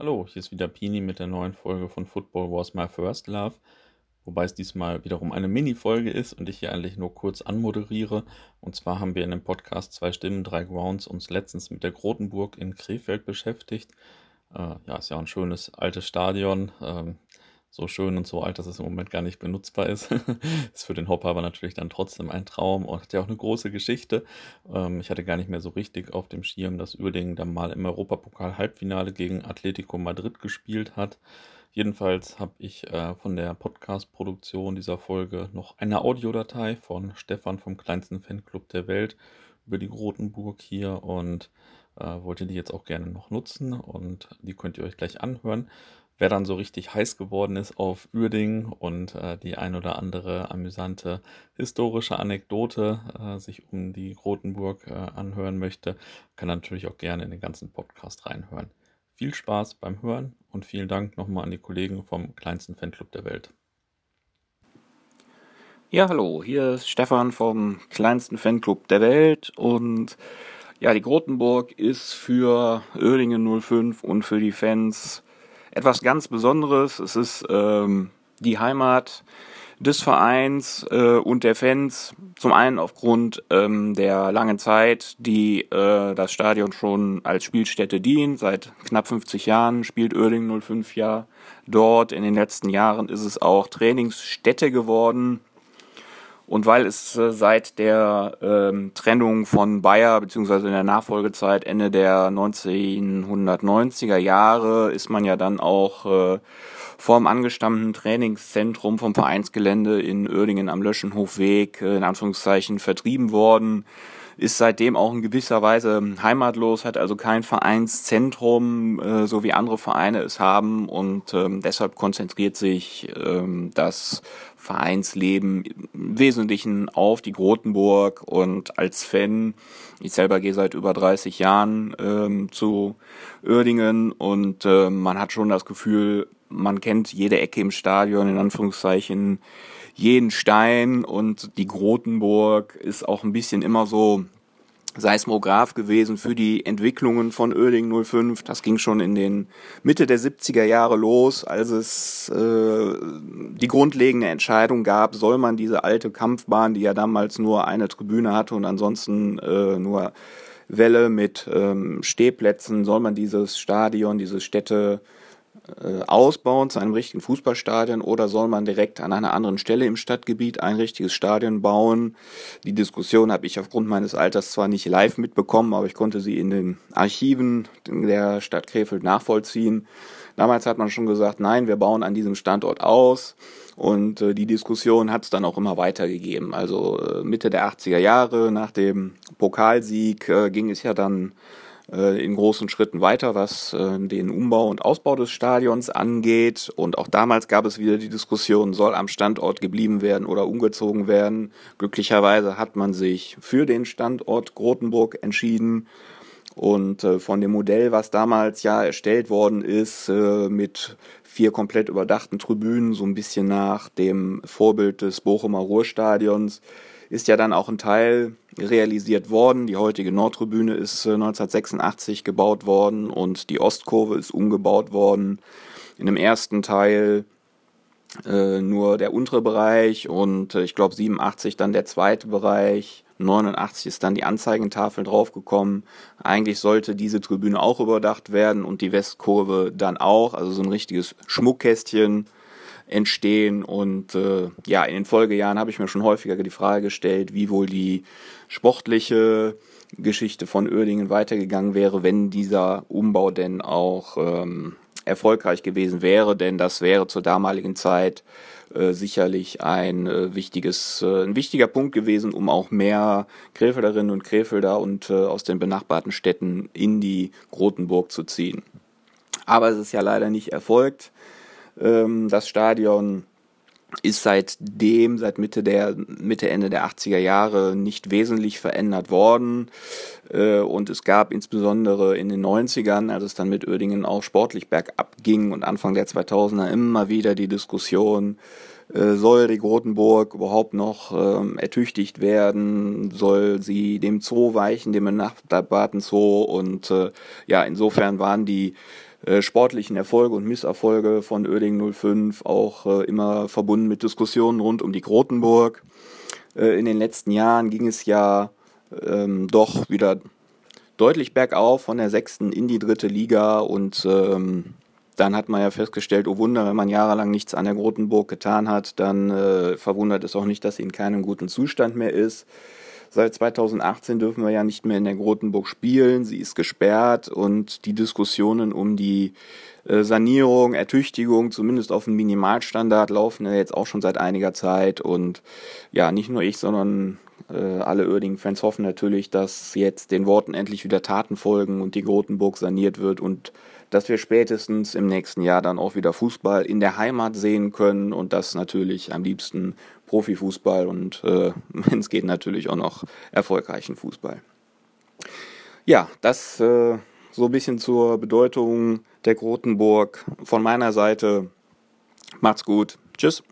Hallo, hier ist wieder Pini mit der neuen Folge von Football Was My First Love. Wobei es diesmal wiederum eine Mini-Folge ist und ich hier eigentlich nur kurz anmoderiere. Und zwar haben wir in dem Podcast Zwei Stimmen, drei Grounds uns letztens mit der Grotenburg in Krefeld beschäftigt. Äh, ja, ist ja ein schönes altes Stadion. Ähm, so schön und so alt, dass es im Moment gar nicht benutzbar ist. ist für den Hopper aber natürlich dann trotzdem ein Traum und hat ja auch eine große Geschichte. Ähm, ich hatte gar nicht mehr so richtig auf dem Schirm, dass Uerdingen dann mal im Europapokal-Halbfinale gegen Atletico Madrid gespielt hat. Jedenfalls habe ich äh, von der Podcast-Produktion dieser Folge noch eine Audiodatei von Stefan vom kleinsten Fanclub der Welt über die Rotenburg hier und äh, wollte die jetzt auch gerne noch nutzen und die könnt ihr euch gleich anhören. Wer dann so richtig heiß geworden ist auf Uerding und äh, die ein oder andere amüsante historische Anekdote äh, sich um die Rotenburg äh, anhören möchte, kann natürlich auch gerne in den ganzen Podcast reinhören. Viel Spaß beim Hören und vielen Dank nochmal an die Kollegen vom kleinsten Fanclub der Welt. Ja, hallo, hier ist Stefan vom kleinsten Fanclub der Welt und ja, die Grotenburg ist für Oerdingen 05 und für die Fans etwas ganz Besonderes. Es ist ähm, die Heimat des Vereins äh, und der Fans. Zum einen aufgrund ähm, der langen Zeit, die äh, das Stadion schon als Spielstätte dient. Seit knapp 50 Jahren spielt Oerding 05 ja dort. In den letzten Jahren ist es auch Trainingsstätte geworden. Und weil es äh, seit der ähm, Trennung von Bayer beziehungsweise in der Nachfolgezeit Ende der 1990er Jahre ist man ja dann auch äh, vorm angestammten Trainingszentrum vom Vereinsgelände in Oerdingen am Löschenhofweg äh, in Anführungszeichen vertrieben worden ist seitdem auch in gewisser Weise heimatlos, hat also kein Vereinszentrum, äh, so wie andere Vereine es haben. Und ähm, deshalb konzentriert sich ähm, das Vereinsleben im Wesentlichen auf die Grotenburg. Und als Fan, ich selber gehe seit über 30 Jahren ähm, zu Oerdingen. Und äh, man hat schon das Gefühl, man kennt jede Ecke im Stadion, in Anführungszeichen, jeden Stein und die Grotenburg ist auch ein bisschen immer so Seismograph gewesen für die Entwicklungen von Oerding 05. Das ging schon in den Mitte der 70er Jahre los, als es äh, die grundlegende Entscheidung gab, soll man diese alte Kampfbahn, die ja damals nur eine Tribüne hatte und ansonsten äh, nur Welle mit ähm, Stehplätzen, soll man dieses Stadion, diese Städte äh, ausbauen zu einem richtigen Fußballstadion oder soll man direkt an einer anderen Stelle im Stadtgebiet ein richtiges Stadion bauen? Die Diskussion habe ich aufgrund meines Alters zwar nicht live mitbekommen, aber ich konnte sie in den Archiven der Stadt Krefeld nachvollziehen. Damals hat man schon gesagt, nein, wir bauen an diesem Standort aus. Und äh, die Diskussion hat es dann auch immer weitergegeben. Also äh, Mitte der 80er Jahre nach dem Pokalsieg äh, ging es ja dann in großen Schritten weiter, was äh, den Umbau und Ausbau des Stadions angeht. Und auch damals gab es wieder die Diskussion, soll am Standort geblieben werden oder umgezogen werden. Glücklicherweise hat man sich für den Standort Grotenburg entschieden. Und äh, von dem Modell, was damals ja erstellt worden ist, äh, mit vier komplett überdachten Tribünen, so ein bisschen nach dem Vorbild des Bochumer Ruhrstadions, ist ja dann auch ein Teil realisiert worden. Die heutige Nordtribüne ist 1986 äh, gebaut worden und die Ostkurve ist umgebaut worden. In dem ersten Teil äh, nur der untere Bereich und äh, ich glaube 87 dann der zweite Bereich. 89 ist dann die Anzeigentafel draufgekommen. Eigentlich sollte diese Tribüne auch überdacht werden und die Westkurve dann auch, also so ein richtiges Schmuckkästchen entstehen. Und äh, ja, in den Folgejahren habe ich mir schon häufiger die Frage gestellt, wie wohl die sportliche Geschichte von Oerdingen weitergegangen wäre, wenn dieser Umbau denn auch ähm, erfolgreich gewesen wäre, denn das wäre zur damaligen Zeit äh, sicherlich ein äh, wichtiges, äh, ein wichtiger Punkt gewesen, um auch mehr Krefelderinnen und Krefelder und äh, aus den benachbarten Städten in die Grotenburg zu ziehen. Aber es ist ja leider nicht erfolgt. Ähm, das Stadion ist seitdem, seit Mitte der, Mitte, Ende der 80er Jahre nicht wesentlich verändert worden. Äh, und es gab insbesondere in den 90ern, als es dann mit Oerdingen auch sportlich bergab ging und Anfang der 2000er immer wieder die Diskussion, äh, soll die Grotenburg überhaupt noch ähm, ertüchtigt werden? Soll sie dem Zoo weichen, dem benachbarten Zoo? Und äh, ja, insofern waren die äh, sportlichen Erfolge und Misserfolge von Oerding 05 auch äh, immer verbunden mit Diskussionen rund um die Grotenburg. Äh, in den letzten Jahren ging es ja ähm, doch wieder deutlich bergauf von der sechsten in die dritte Liga und ähm, dann hat man ja festgestellt, oh Wunder, wenn man jahrelang nichts an der Grotenburg getan hat, dann äh, verwundert es auch nicht, dass sie in keinem guten Zustand mehr ist. Seit 2018 dürfen wir ja nicht mehr in der Grotenburg spielen. Sie ist gesperrt und die Diskussionen um die äh, Sanierung, Ertüchtigung, zumindest auf einen Minimalstandard, laufen ja jetzt auch schon seit einiger Zeit. Und ja, nicht nur ich, sondern äh, alle Oerding-Fans hoffen natürlich, dass jetzt den Worten endlich wieder Taten folgen und die Grotenburg saniert wird und dass wir spätestens im nächsten Jahr dann auch wieder Fußball in der Heimat sehen können und das natürlich am liebsten Profifußball und äh, wenn es geht natürlich auch noch erfolgreichen Fußball. Ja, das äh, so ein bisschen zur Bedeutung der Grotenburg von meiner Seite. Macht's gut. Tschüss.